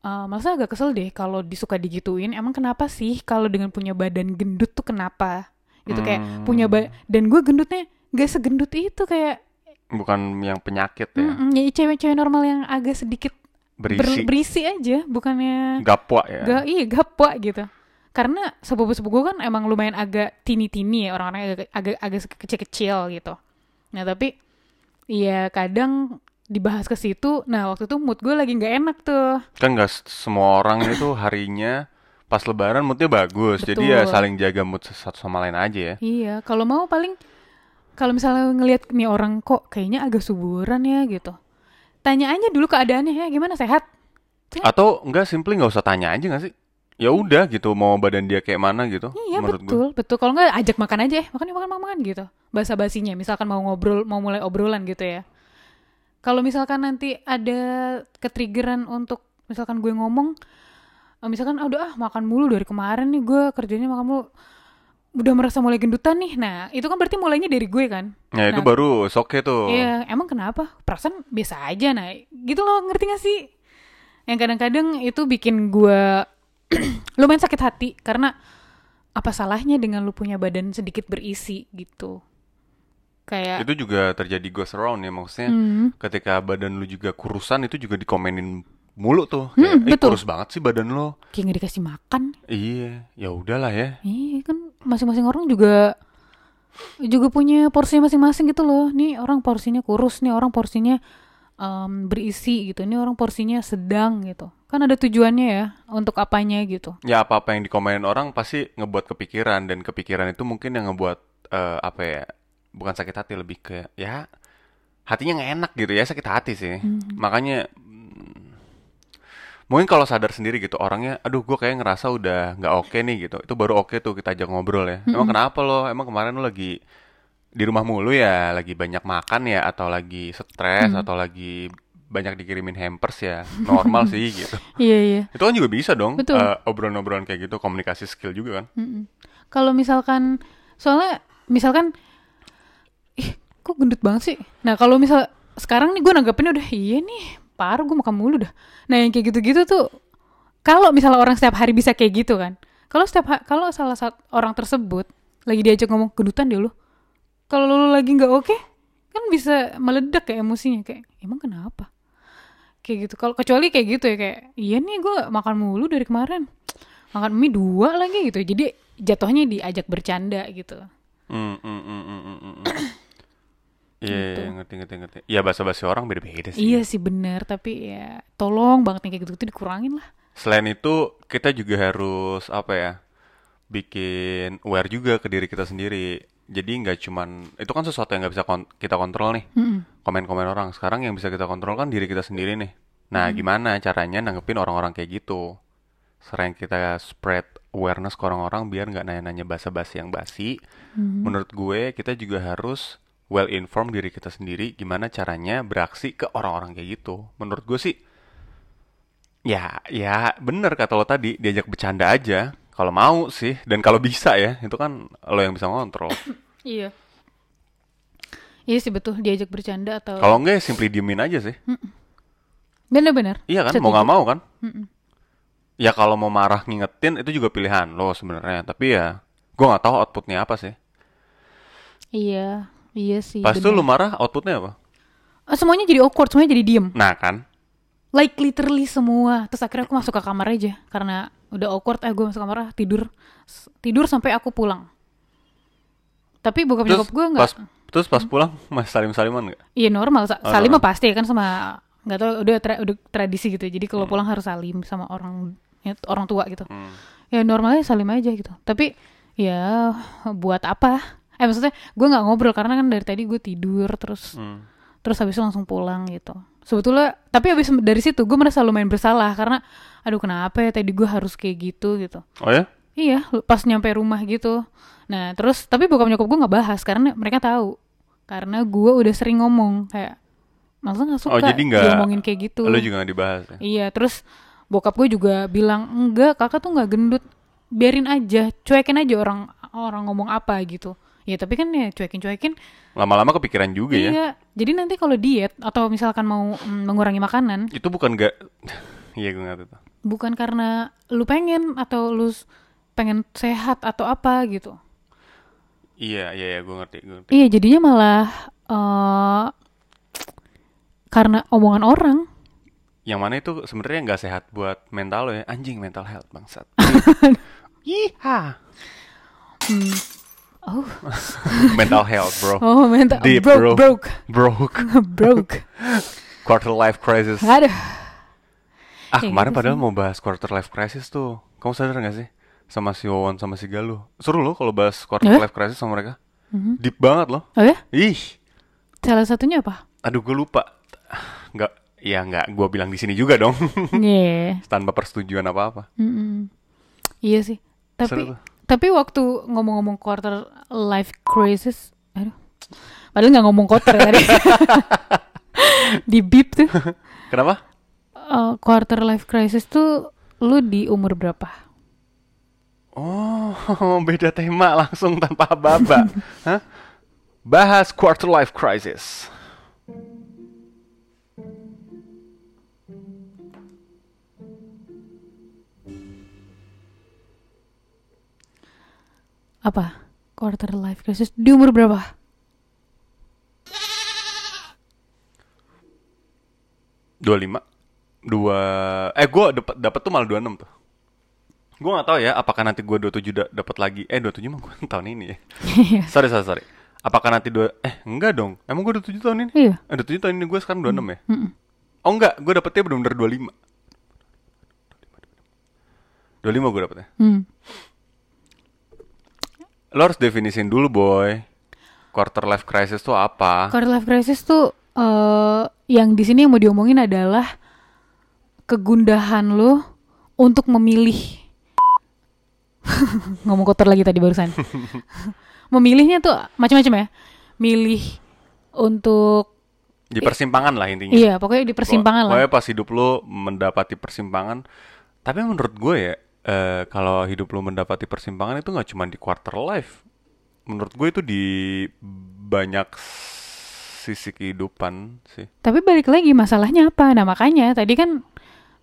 "Eh, masa agak kesel deh kalau disuka digituin emang kenapa sih kalau dengan punya badan gendut tuh kenapa? Gitu kayak Hmm. punya ba dan gue gendutnya gak segendut itu kayak bukan yang penyakit ya? Ya cewek-cewek normal yang agak sedikit ber- berisi. berisi aja bukannya gapwa ya? Gak iya gapwa gitu karena sepupu-sepupu gue kan emang lumayan agak tini-tini ya orang-orang agak agak agak kecil-kecil gitu. Nah tapi ya kadang dibahas ke situ nah waktu itu mood gue lagi nggak enak tuh. Kan nggak semua orang itu harinya pas lebaran moodnya bagus jadi ya Betul. saling jaga mood satu sama lain aja ya. Iya kalau mau paling kalau misalnya ngelihat nih orang kok kayaknya agak suburan ya gitu. Tanya aja dulu keadaannya ya gimana sehat? Atau enggak simply nggak usah tanya aja nggak sih ya udah gitu mau badan dia kayak mana gitu Iya menurut gue betul, betul. Kalau nggak ajak makan aja, makan makan makan, makan gitu. Bahasa basinya, misalkan mau ngobrol, mau mulai obrolan gitu ya. Kalau misalkan nanti ada ketriggeran untuk misalkan gue ngomong, eh, misalkan ah, udah ah makan mulu dari kemarin nih gue kerjanya makan mulu, udah merasa mulai gendutan nih. Nah itu kan berarti mulainya dari gue kan. ya itu Nah, baru oke tuh Iya, emang kenapa? Perasaan biasa aja, nah gitu loh, ngerti gak sih? Yang kadang-kadang itu bikin gue lumayan sakit hati karena apa salahnya dengan lu punya badan sedikit berisi gitu. Kayak itu juga terjadi goes around ya maksudnya Hmm, ketika badan lu juga kurusan itu juga dikomenin mulu tuh Hmm, kayak, "Eh, betul. kurus banget sih badan lo kayak nggak dikasih makan. iya ya udahlah ya Iya kan masing-masing orang juga juga punya porsinya masing-masing gitu loh. Nih orang porsinya kurus, nih orang porsinya em, berisi gitu. Nih orang porsinya sedang gitu. Kan ada tujuannya ya untuk apanya gitu. ya apa apa yang dikomenin orang pasti ngebuat kepikiran dan kepikiran itu mungkin yang ngebuat eh, apa ya bukan sakit hati lebih ke ya hatinya nggak enak gitu ya sakit hati sih. Hmm. makanya mm, mungkin kalau sadar sendiri gitu orangnya aduh gue kayak ngerasa udah nggak oke nih gitu. Itu baru oke tuh kita ajak ngobrol ya. Emang kenapa lo? Emang kemarin lo lagi di rumah mulu ya? Lagi banyak makan ya? Atau lagi stres? Atau lagi banyak dikirimin hampers ya normal sih gitu Iya iya. itu kan juga bisa dong Betul. eh, obrolan-obrolan kayak gitu komunikasi skill juga kan Mm-mm. Kalau misalkan soalnya misalkan ih kok gendut banget sih. Nah kalau misal sekarang nih gue nanggapinnya udah iya nih parah gue makan mulu dah. Nah yang kayak gitu-gitu tuh kalau misalnya orang setiap hari bisa kayak gitu kan. Kalau setiap kalau salah satu orang tersebut lagi diajak ngomong gendutan deh lu. Kalau lu lagi nggak oke kan bisa meledak ya emosinya kayak emang kenapa? Kayak gitu. Kalau kecuali kayak gitu ya kayak iya nih gue makan mulu dari kemarin makan mie dua lagi gitu jadi jatuhnya diajak bercanda gitu hmm, hmm, hmm, hmm, hmm. Iya, Gitu. ngerti, ngerti, ngerti. Iya, bahasa-bahasa orang beda-beda sih. iya sih bener tapi ya tolong banget nih kayak gitu gitu dikurangin lah Selain itu, kita juga harus apa ya? Bikin aware juga ke diri kita sendiri. Jadi nggak cuman itu kan sesuatu yang nggak bisa kon- kita kontrol nih. Mm-mm. Komen-komen orang. Sekarang yang bisa kita kontrol kan diri kita sendiri nih. Nah, gimana caranya nanggepin orang-orang kayak gitu? Sering kita spread awareness ke orang-orang biar nggak nanya-nanya basa-basi yang basi. Menurut gue, kita juga harus well informed diri kita sendiri gimana caranya beraksi ke orang-orang kayak gitu. Menurut gue sih Ya, ya bener kata lo tadi, diajak bercanda aja. Kalau mau sih, dan kalau bisa ya, itu kan lo yang bisa ngontrol. iya iya sih betul diajak bercanda atau Kalau enggak, ya simply diemin aja sih. bener-bener Iya kan, mau nggak mau kan? Ya kalau mau marah ngingetin, itu juga pilihan lo sebenarnya. Tapi ya, gue nggak tahu outputnya apa sih. iya iya sih Pas itu lo marah, outputnya apa? Ah, semuanya jadi awkward semuanya jadi diem Nah kan, like literally semua terus akhirnya aku masuk ke kamar aja karena udah awkward eh gue masuk kamar ah, tidur tidur sampai aku pulang tapi bokap terus nyokap gue nggak pas terus pas pulang masih salim saliman nggak? Iya normal, Sa- Oh, salim normal. pasti kan sama nggak tahu udah tra- udah tradisi gitu. Jadi kalau Hmm. pulang harus salim sama orang ya, orang tua gitu. Hmm. Ya normalnya salim aja gitu. Tapi ya buat apa? Eh maksudnya gue nggak ngobrol karena kan dari tadi gue tidur terus Hmm. terus habis itu langsung pulang gitu. Sebetulnya tapi habis dari situ gue merasa lumayan bersalah karena aduh kenapa ya tadi gue harus kayak gitu gitu. Oh ya? Iya, pas nyampe rumah gitu. Nah, terus tapi bokap nyokap gue nggak bahas karena mereka tahu. Karena gue udah sering ngomong kayak masa nggak suka Oh jadi nggak? diomongin kayak gitu. Lo juga nggak dibahas ya? Iya, terus bokap gue juga bilang enggak, kakak tuh nggak gendut, biarin aja, cuekin aja orang orang ngomong apa gitu. Ya tapi kan ya cuekin-cuekin. Lama-lama kepikiran juga ya? Iya, jadi nanti kalau diet atau misalkan mau mm, mengurangi makanan, Itu bukan gak... Iya gue ngerti tuh. bukan karena lu pengen atau lu pengen sehat atau apa gitu. Iya, iya, iya gue ngerti, gue ngerti. Iya, jadinya malah eh karena omongan orang. Yang mana itu sebenarnya nggak sehat buat mental lo ya. Anjing mental health bangsat. Iha. Hmm. Oh, mental health, bro. oh mental Deep, broke, bro. broke, Broke. broke. Quarter life crisis. Aduh. Ah, Ya kemarin gitu padahal mau bahas quarter life crisis tuh. Kamu sadar gak sih? Sama si Wawan sama si Galuh. Seru loh kalau bahas quarter Eh? life crisis sama mereka. Mhm. Deep banget loh. Oh ya? Ih. Salah satunya apa? Aduh, gue lupa. Nggak, ya nggak gue bilang di sini juga dong. Iya. Tanpa persetujuan apa-apa. Mm-mm. Iya sih. Tapi. Tapi waktu ngomong-ngomong quarter life crisis, aduh. Padahal nggak ngomong quarter ya tadi. di beep tuh. Kenapa? Eh, quarter life crisis tuh lu di umur berapa? Oh, beda tema langsung tanpa aba-aba. Hah? Bahas quarter life crisis. Apa? Quarter life crisis. Di umur berapa? dua lima. Dua eh gue dapat dapat tuh malah 26 tuh. Gue nggak tahu ya apakah nanti gue 27 da dapat lagi? Eh 27 mah gue tahun ini ya. Iya. sorry sorry sorry. Apakah nanti dua eh enggak dong. Emang gue 27 tahun ini? Iya. eh 27 tahun ini gue sekarang 26 ya? Mm-mm. oh enggak. Gue dapetnya bener-bener 25 25 gue dapetnya. Hmm. Lo harus definisin dulu boy. Quarter life crisis tuh apa? Quarter life crisis tuh eh yang di sini yang mau diomongin adalah kegundahan lo untuk memilih. Ngomong kotor lagi tadi barusan. Memilihnya tuh macam-macam ya. Milih untuk di persimpangan lah intinya. Iya pokoknya di persimpangan lah. pokoknya pas hidup lu mendapati persimpangan. Tapi menurut gue ya eh, kalau hidup lu mendapati persimpangan itu nggak cuma di quarter life. Menurut gue itu di banyak sisi kehidupan sih. Tapi balik lagi masalahnya apa? Nah makanya tadi kan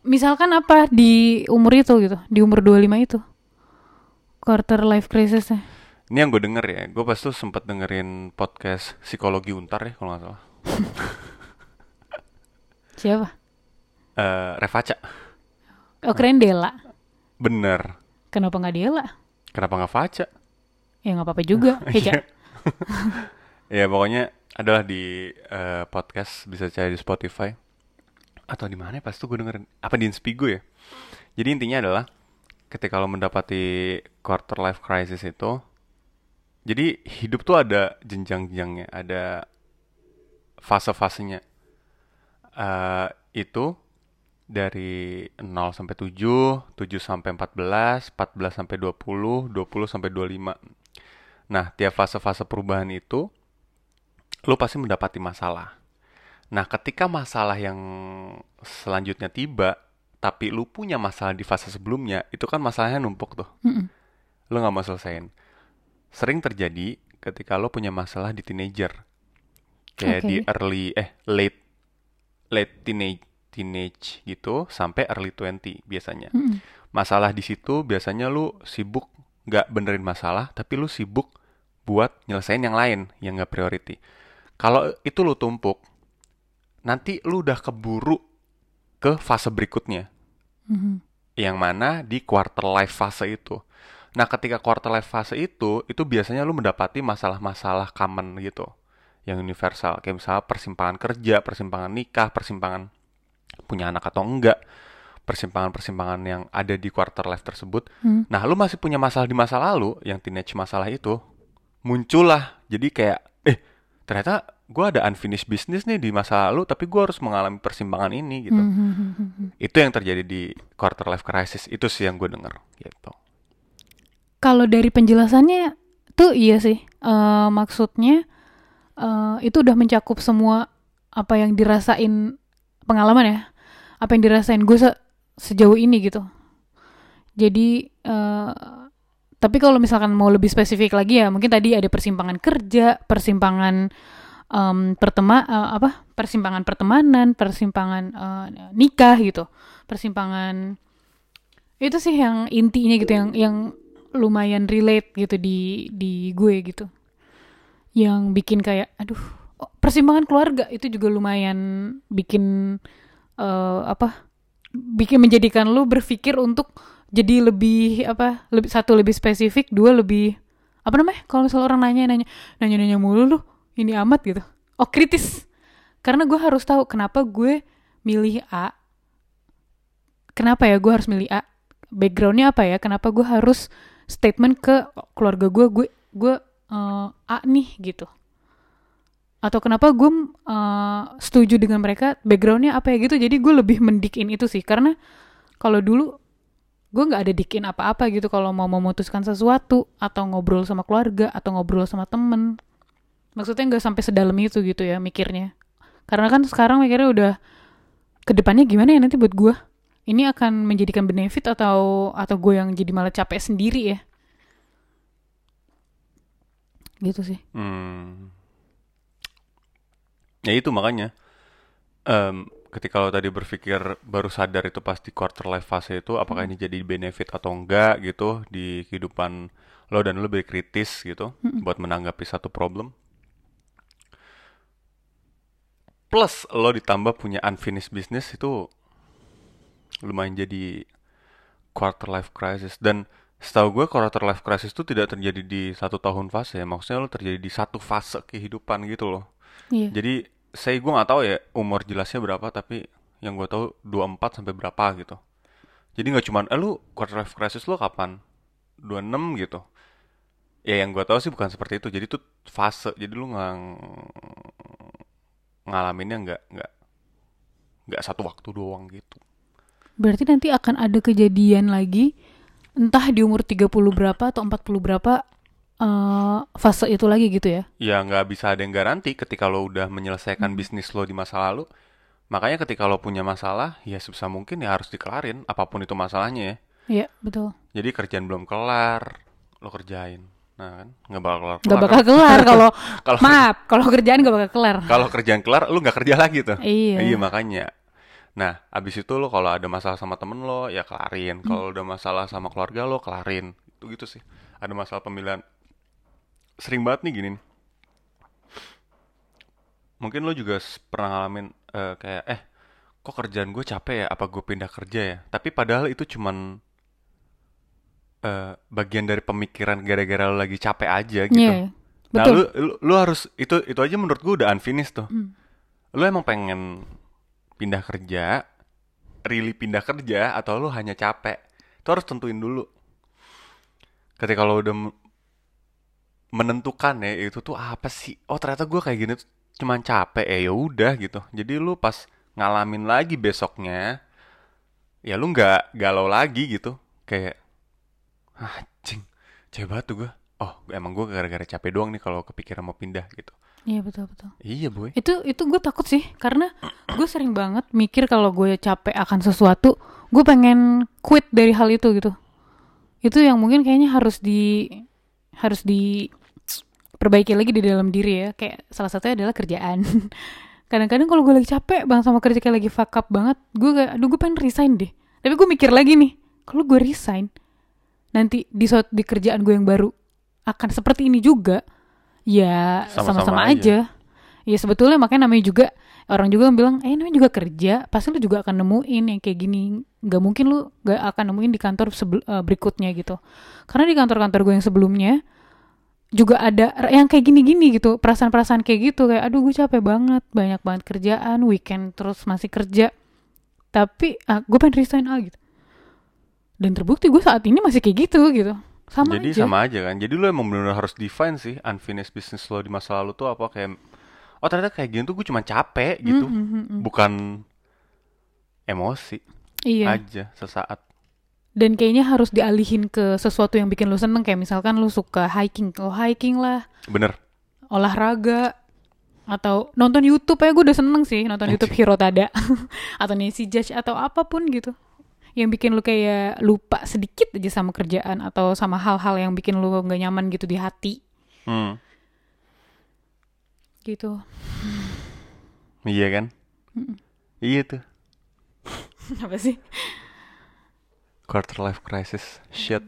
misalkan apa di umur itu gitu di umur 25 itu? Quarter life crisisnya. Ini yang gue denger ya. Gue pas tuh sempet dengerin podcast psikologi untar ya kalau nggak salah. Siapa? Eh Revaca oh keren Dela bener. Kenapa nggak Dela? Kenapa nggak Vaca ya nggak apa-apa juga Iya. ya pokoknya adalah di eh, podcast bisa cari di Spotify. Atau di mana ya? Pas tuh gue dengerin. Apa di Inspigo ya? Jadi intinya adalah ketika lo mendapati quarter life crisis itu jadi hidup tuh ada jenjang-jenjangnya ada fase-fasenya. Eh, itu dari 0 sampai 7, 7 sampai 14, 14 sampai 20, 20 sampai 25. Nah, tiap fase-fase perubahan itu lu pasti mendapati masalah. Nah, ketika masalah yang selanjutnya tiba, tapi lu punya masalah di fase sebelumnya, itu kan masalahnya numpuk tuh. Mm-mm. Lu nggak mau selesaiin. Sering terjadi ketika lu punya masalah di teenager. Kayak Oke. di early, eh, late, late teenage, teenage gitu, sampai early 20 biasanya. Mm-mm. Masalah di situ biasanya lu sibuk nggak benerin masalah, tapi lu sibuk buat nyelesain yang lain yang nggak priority. Kalau itu lu tumpuk, nanti lu udah keburu ke fase berikutnya, Mhm. yang mana di quarter life fase itu. Nah, ketika quarter life fase itu, itu biasanya lu mendapati masalah-masalah common gitu, yang universal, kayak misalnya persimpangan kerja, persimpangan nikah, persimpangan punya anak atau enggak, persimpangan-persimpangan yang ada di quarter life tersebut. Hmm. Nah, lu masih punya masalah di masa lalu, yang teenage masalah itu, muncullah. Jadi kayak, eh, ternyata gue ada unfinished business nih di masa lalu, tapi gue harus mengalami persimpangan ini gitu. Mhm. Itu yang terjadi di quarter life crisis. Itu sih yang gue denger gitu. Kalau dari penjelasannya tuh iya sih. Eh, maksudnya eh, itu udah mencakup semua apa yang dirasain pengalaman ya. Apa yang dirasain gue se- sejauh ini gitu. Jadi eh, tapi kalau misalkan mau lebih spesifik lagi ya mungkin tadi ada persimpangan kerja, persimpangan em, pertema eh, apa? Persimpangan pertemanan, persimpangan eh, nikah gitu. Persimpangan itu sih yang intinya gitu yang yang lumayan relate gitu di di gue gitu yang bikin kayak aduh persimpangan keluarga itu juga lumayan bikin eh, apa bikin menjadikan lu berpikir untuk jadi lebih apa lebih satu lebih spesifik dua lebih apa namanya kalau misalnya orang nanya nanya nanya nanya mulu lu ini amat gitu. Oh kritis. Karena gue harus tahu kenapa gue milih A. Kenapa ya gue harus milih A? Backgroundnya apa ya? Kenapa gue harus statement ke keluarga gue gue gue eh, A nih gitu atau kenapa gue eh, setuju dengan mereka backgroundnya apa ya gitu. Jadi gue lebih mendikin itu sih. Karena kalau dulu gue nggak ada dikin apa-apa gitu. Kalau mau memutuskan sesuatu atau ngobrol sama keluarga atau ngobrol sama temen. Maksudnya nggak sampai sedalam itu gitu ya mikirnya. Karena kan sekarang mikirnya udah ke depannya gimana ya nanti buat gue ini akan menjadikan benefit atau atau gue yang jadi malah capek sendiri ya? Gitu sih. Hmm. Ya itu makanya. Em, ketika lo tadi berpikir baru sadar itu pasti quarter life fase itu apakah ini jadi benefit atau enggak gitu di kehidupan lo dan lo lebih kritis gitu buat menanggapi satu problem. Plus lo ditambah punya unfinished business itu lumayan jadi quarter life crisis. Dan setahu gue quarter life crisis itu tidak terjadi di satu tahun fase ya maksudnya lo terjadi di satu fase kehidupan gitu loh. Iya. Jadi saya gue nggak tahu ya umur jelasnya berapa tapi yang gue tahu 24 sampai berapa gitu. Jadi nggak cuman eh lu quarter life crisis lo kapan? 26 gitu. Ya yang gue tahu sih bukan seperti itu. Jadi itu fase jadi lu nggak ngalaminnya nggak nggak nggak satu waktu doang gitu. Berarti nanti akan ada kejadian lagi entah di umur 30 berapa atau 40 berapa eh, fase itu lagi gitu ya. Ya nggak bisa ada yang garansi ketika lo udah menyelesaikan Hmm. bisnis lo di masa lalu. Makanya ketika lo punya masalah, ya sebisa mungkin ya harus dikelarin, apa pun itu masalahnya ya. Iya, betul. Jadi kerjaan belum kelar, lo kerjain. Nah kan, nggak bakal kelar. Gak bakal kelar kalau Kalau maaf, kalau kerjaan gak bakal kelar. kalau kerjaan kelar, lo nggak kerja lagi tuh. Iya. Iya makanya. Nah, abis itu lo kalau ada masalah sama temen lo, ya kelarin. Kalau udah masalah sama keluarga lo, kelarin. Itu gitu sih. Ada masalah pemilihan. Sering banget nih gini. nih. Mungkin lo juga pernah ngalamin eh, kayak, eh, kok kerjaan gue capek ya? Apa gue pindah kerja ya? Tapi padahal itu cuman eh, bagian dari pemikiran gara-gara lo lagi capek aja gitu. Iya, Nah, betul. lu, lu, lu harus itu itu aja menurut gue udah unfinished tuh. Hmm. Lu emang pengen pindah kerja, really pindah kerja atau lu hanya capek? Itu harus tentuin dulu. Ketika lo udah menentukan ya itu tuh apa sih? Oh, ternyata gue kayak gini tuh cuman capek. Eh ya udah gitu. Jadi lu pas ngalamin lagi besoknya, ya lu nggak galau lagi gitu. Kayak "Ah, anjing, capek banget tuh gue. Oh, emang gue gara-gara capek doang nih kalau kepikiran mau pindah gitu. Iya, betul, betul. Iya, boy. Itu itu gue takut sih karena gue sering banget mikir kalau gue capek akan sesuatu, gue pengen quit dari hal itu gitu. Itu yang mungkin kayaknya harus di harus di perbaiki lagi di dalam diri ya. Kayak salah satunya adalah kerjaan. Kadang-kadang kalau gue lagi capek banget sama kerja kayak lagi fuck up banget, gue kayak aduh gue pengen resign deh. Tapi gue mikir lagi nih, kalau gue resign nanti di suatu di kerjaan gue yang baru akan seperti ini juga, ya Sama-sama aja. aja. Ya sebetulnya makanya namanya juga orang juga bilang, eh namanya juga kerja, pasti lu juga akan nemuin yang kayak gini. Gak mungkin lu gak akan nemuin di kantor sebel- eh, berikutnya gitu. Karena di kantor-kantor gue yang sebelumnya juga ada yang kayak gini-gini gitu, perasaan-perasaan kayak gitu kayak aduh gue capek banget, banyak banget kerjaan, weekend terus masih kerja. Tapi ah, gue pengen resign ah gitu. Dan terbukti gue saat ini masih kayak gitu gitu. Sama Jadi aja. sama aja kan. Jadi lu emang benar harus define sih unfinished business lo di masa lalu tuh apa kayak oh ternyata kayak gini tuh gue cuma capek gitu. Mm, mm, mm, mm. Bukan emosi Iya. aja sesaat. Dan kayaknya harus dialihin ke sesuatu yang bikin lu seneng. Kayak misalkan lu suka hiking, oh hiking lah, Bener. olahraga. Atau nonton YouTube. Ya gue udah seneng sih nonton YouTube Hero Tada. Atau Nancy Judge atau apa pun gitu. Yang bikin lu kayak lupa sedikit aja sama kerjaan atau sama hal-hal yang bikin lu nggak nyaman gitu di hati. Hmm. gitu. Iya kan? Iya tuh. apa sih Quarter life crisis. Shit.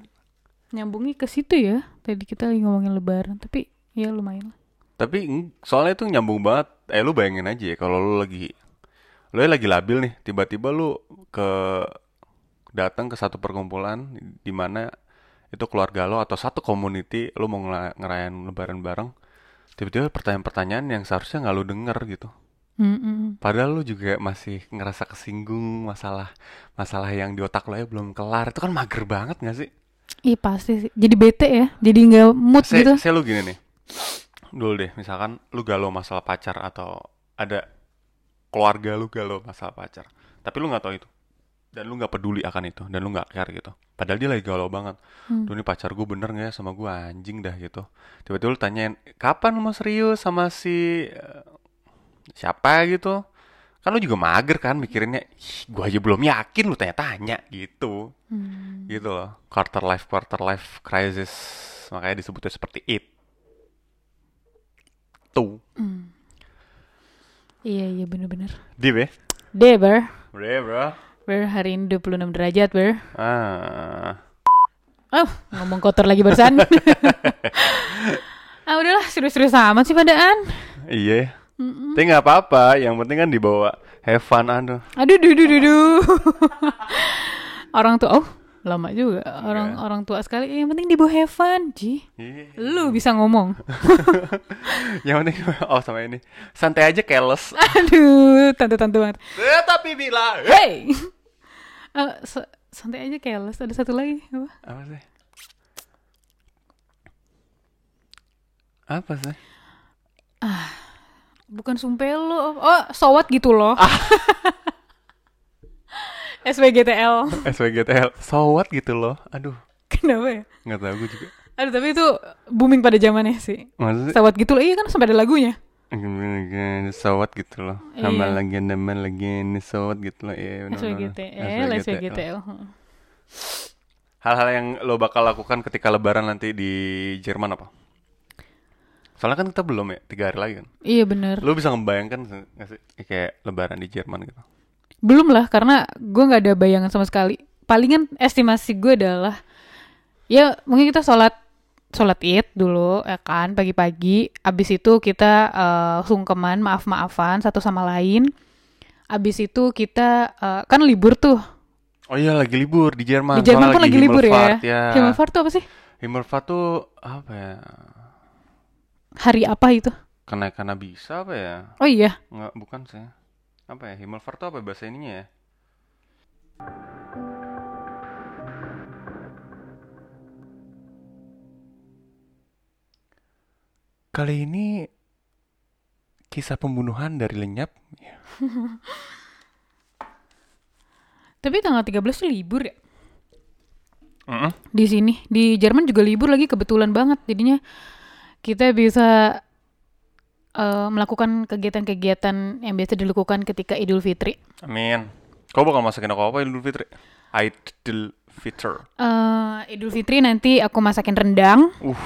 nyambungnya ke situ ya tadi kita lagi ngomongin lebaran tapi ya lumayan lah Tapi soalnya itu nyambung banget. Eh lu bayangin aja ya kalau lu lagi lu lagi labil nih, tiba-tiba lu ke datang ke satu perkumpulan di mana itu keluarga lo atau satu community lu mau ngerayain lebaran bareng. Tiba-tiba pertanyaan-pertanyaan yang seharusnya nggak lu denger gitu. Mm-mm. Padahal lu juga masih ngerasa kesinggung masalah masalah yang di otak lo ya belum kelar. Itu kan mager banget gak sih? Iya pasti sih jadi bete ya jadi nggak mood Saya, gitu saya lu gini nih. Dulu deh, misalkan lu galau masalah pacar atau ada keluarga lu galau masalah pacar. Tapi lu nggak tahu itu. Dan lu nggak peduli akan itu. Dan lu nggak care gitu. Padahal dia lagi galau banget. Hmm. Tuh nih pacar gue bener nggak ya sama gue anjing dah gitu. Tiba-tiba lu tanyain, kapan lu mau serius sama si siapa gitu? Kan lu juga mager kan mikirinnya, gue aja belum yakin lu tanya-tanya gitu. Hmm. Gitu loh. Quarter life, quarter life crisis. Makanya disebutnya seperti it. Tuh. iya iya bener-bener Deep ya? deh ber Udah bro. ber hari ini 26 derajat ber Ah. Oh, ngomong kotor lagi barusan. ah udahlah, serius-serius amat sih padaan. Iya. Tapi nggak apa-apa. Yang penting kan dibawa have fun aduh. Aduh, duh, duh, duh, duh. orang tua, oh lama juga. Orang Iya. orang tua sekali. Yang penting dibawa have fun, Ji. Iya. Lu bisa ngomong. Yang penting oh sama ini. Santai aja keles. Aduh, tante-tante banget. Tetapi bila Hey. Eh, sa- santai aja careless. Ada satu lagi apa? apa sih? Apa sih? Bukan sumpel lo. Oh, sowat gitu loh. SWGTL. SWGTL. So what gitu loh. Aduh, Kenapa ya? nggak tahu gue juga. Aduh tapi itu booming pada zamannya sih. Maksudnya Sawat gitu loh. Iya kan sampai ada lagunya. sawat gitu loh. Iya. Sama lagi teman lagi ini sawat gitu loh. Iya, benar-benar. SWGTL, SWGTL. Hal-hal yang lo bakal lakukan ketika lebaran nanti di Jerman apa? Soalnya kan kita belum ya, tiga hari lagi kan. Iya bener. Lo bisa ngebayangkan nggak sih kayak lebaran di Jerman gitu? Belum lah karena gue nggak ada bayangan sama sekali. Palingan estimasi gue adalah ya mungkin kita sholat sholat id dulu ya kan pagi-pagi. Abis itu kita eh, sungkeman maaf-maafan satu sama lain. Abis itu kita eh, kan libur tuh. Oh iya lagi libur di Jerman. Di Jerman Soalnya pun lagi libur ya. Ya. Himmelfahrt tuh apa sih? Himmelfahrt tuh apa ya? Hari apa itu? Kenaikan bisa apa ya? Oh iya. Nggak, bukan sih. Apa ya? Himmelfahrt tuh apa bahasa ininya ya? Kali ini kisah pembunuhan dari lenyap. Ya. Tapi tanggal 13 tuh libur ya? Mm-mm. di sini di Jerman juga libur lagi kebetulan banget jadinya kita bisa eh, melakukan kegiatan-kegiatan yang biasa dilakukan ketika Idul Fitri. Amin. Kau bakal masakin aku apa Idul Fitri? Idul Fitr. Eh, Idul Fitri nanti aku masakin rendang. Uh,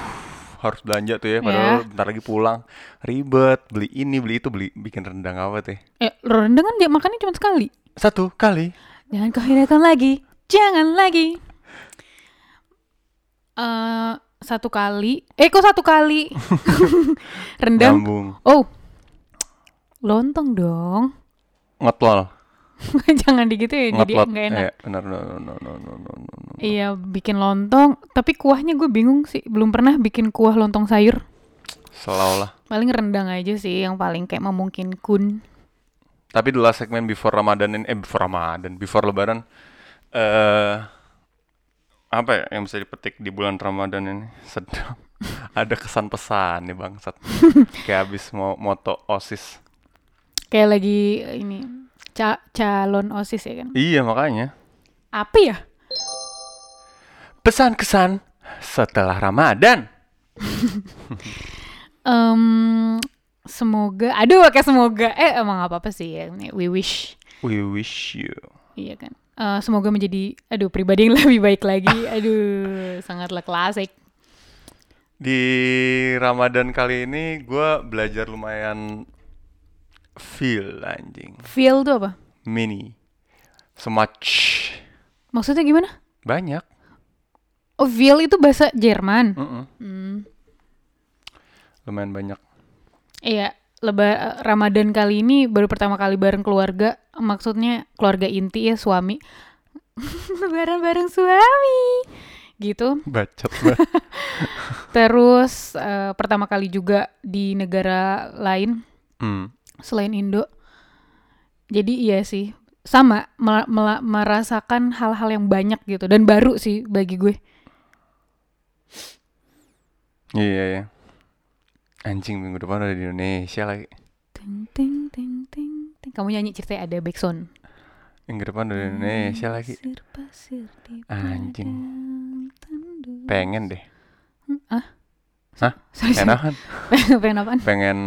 harus belanja tuh ya. Padahal bentar lagi pulang. Ribet. Beli ini, beli itu, beli bikin rendang apa teh? Eh, rendang kan dia makannya cuma sekali. Satu kali. Jangan kau lagi, jangan lagi. Eh, satu kali. Eh kok satu kali? Rendang oh. Lontong dong. Ngetol jangan digitu ya jadi nggak enak. Iya eh, no, no, no, no, no, no, no. iya bikin lontong. Tapi kuahnya gue bingung sih. Belum pernah bikin kuah lontong sayur. Selalu lah. Paling rendang aja sih yang paling kayak memungkin kun. Tapi dulu segmen before Ramadan eh before Ramadan before Lebaran eh uh, apa ya yang bisa dipetik di bulan Ramadan ini? Sedap. Ada kesan pesan nih bangsat. Kayak habis mau moto OSIS. Kayak lagi ini ca- calon osis ya kan. Iya makanya. Apa ya? Pesan kesan setelah Ramadan. Em, semoga, aduh pakai semoga. Eh emang apa apa sih ya? Ini We wish, We wish you. iya kan. Eh, semoga menjadi, aduh pribadi yang lebih baik lagi. Aduh, sangatlah klasik. Di Ramadan kali ini gue belajar lumayan feel anjing. Feel tuh apa? Mini. So much. Maksudnya gimana? Banyak. Oh, feel itu bahasa Jerman. Mm-mm. Hmm. Lumayan banyak. Iya, leba Ramadan kali ini baru pertama kali bareng keluarga. Maksudnya keluarga inti ya suami. Lebaran bareng suami. Gitu. Bacot banget. Terus eh, pertama kali juga di negara lain Hmm. selain Indo. Jadi iya sih, sama merasakan hal-hal yang banyak gitu dan baru sih bagi gue. Iya, iya. Anjing minggu depan udah di Indonesia lagi. Ting ting ting ting. ting. Kamu nyanyi ceritanya ada backsound. Minggu depan udah di Indonesia lagi. Pasir-pasir di Anjing. tandus. Pengen deh. Ah? Hah? Sorry, sorry. Enakan. Pengen apaan? Pengen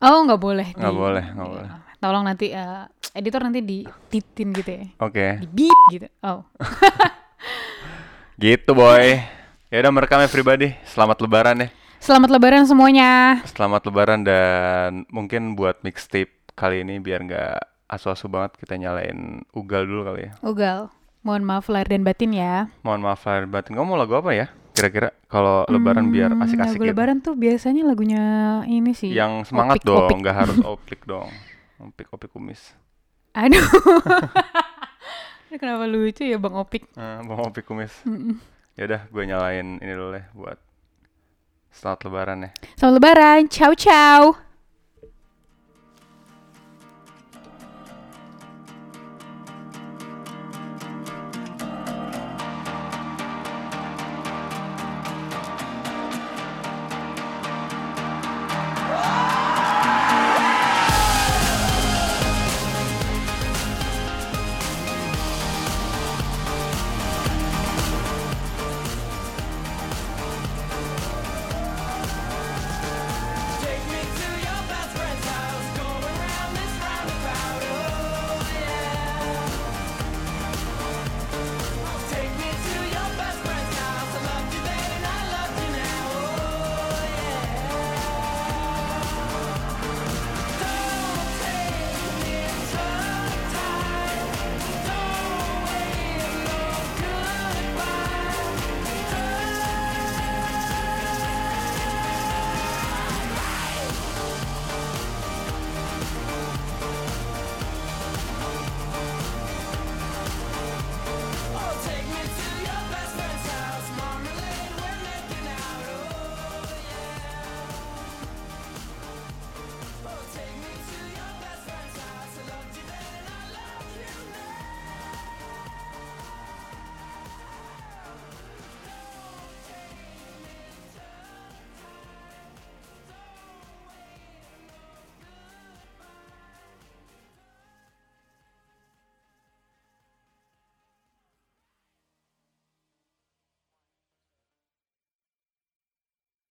Oh, nggak boleh. Nggak di- boleh, nggak boleh. Tolong nanti eh, editor nanti di titin gitu ya. Oke. Di beep gitu. Oh. Gitu boy. Ya udah merekamnya pribadi. Selamat lebaran ya. Selamat lebaran semuanya. Selamat lebaran dan mungkin buat mixtape kali ini biar nggak asu-asu banget kita nyalain ugal dulu kali ya. Ugal. Mohon maaf lahir dan batin ya. Mohon maaf lahir batin. Kamu mau lagu apa ya? Kira-kira kalau lebaran biar Hmm, asik-asik Lagu gitu. lebaran tuh biasanya lagunya ini sih. Yang semangat Opik, dong, opik. nggak harus oplik dong. Opik opik kumis. Aduh. Kenapa lucu ya Bang Opik? Eh, mau opik kumis. Mm-mm. Ya udah, gue nyalain ini dulu deh buat selamat lebaran ya. Selamat lebaran. Ciao ciao.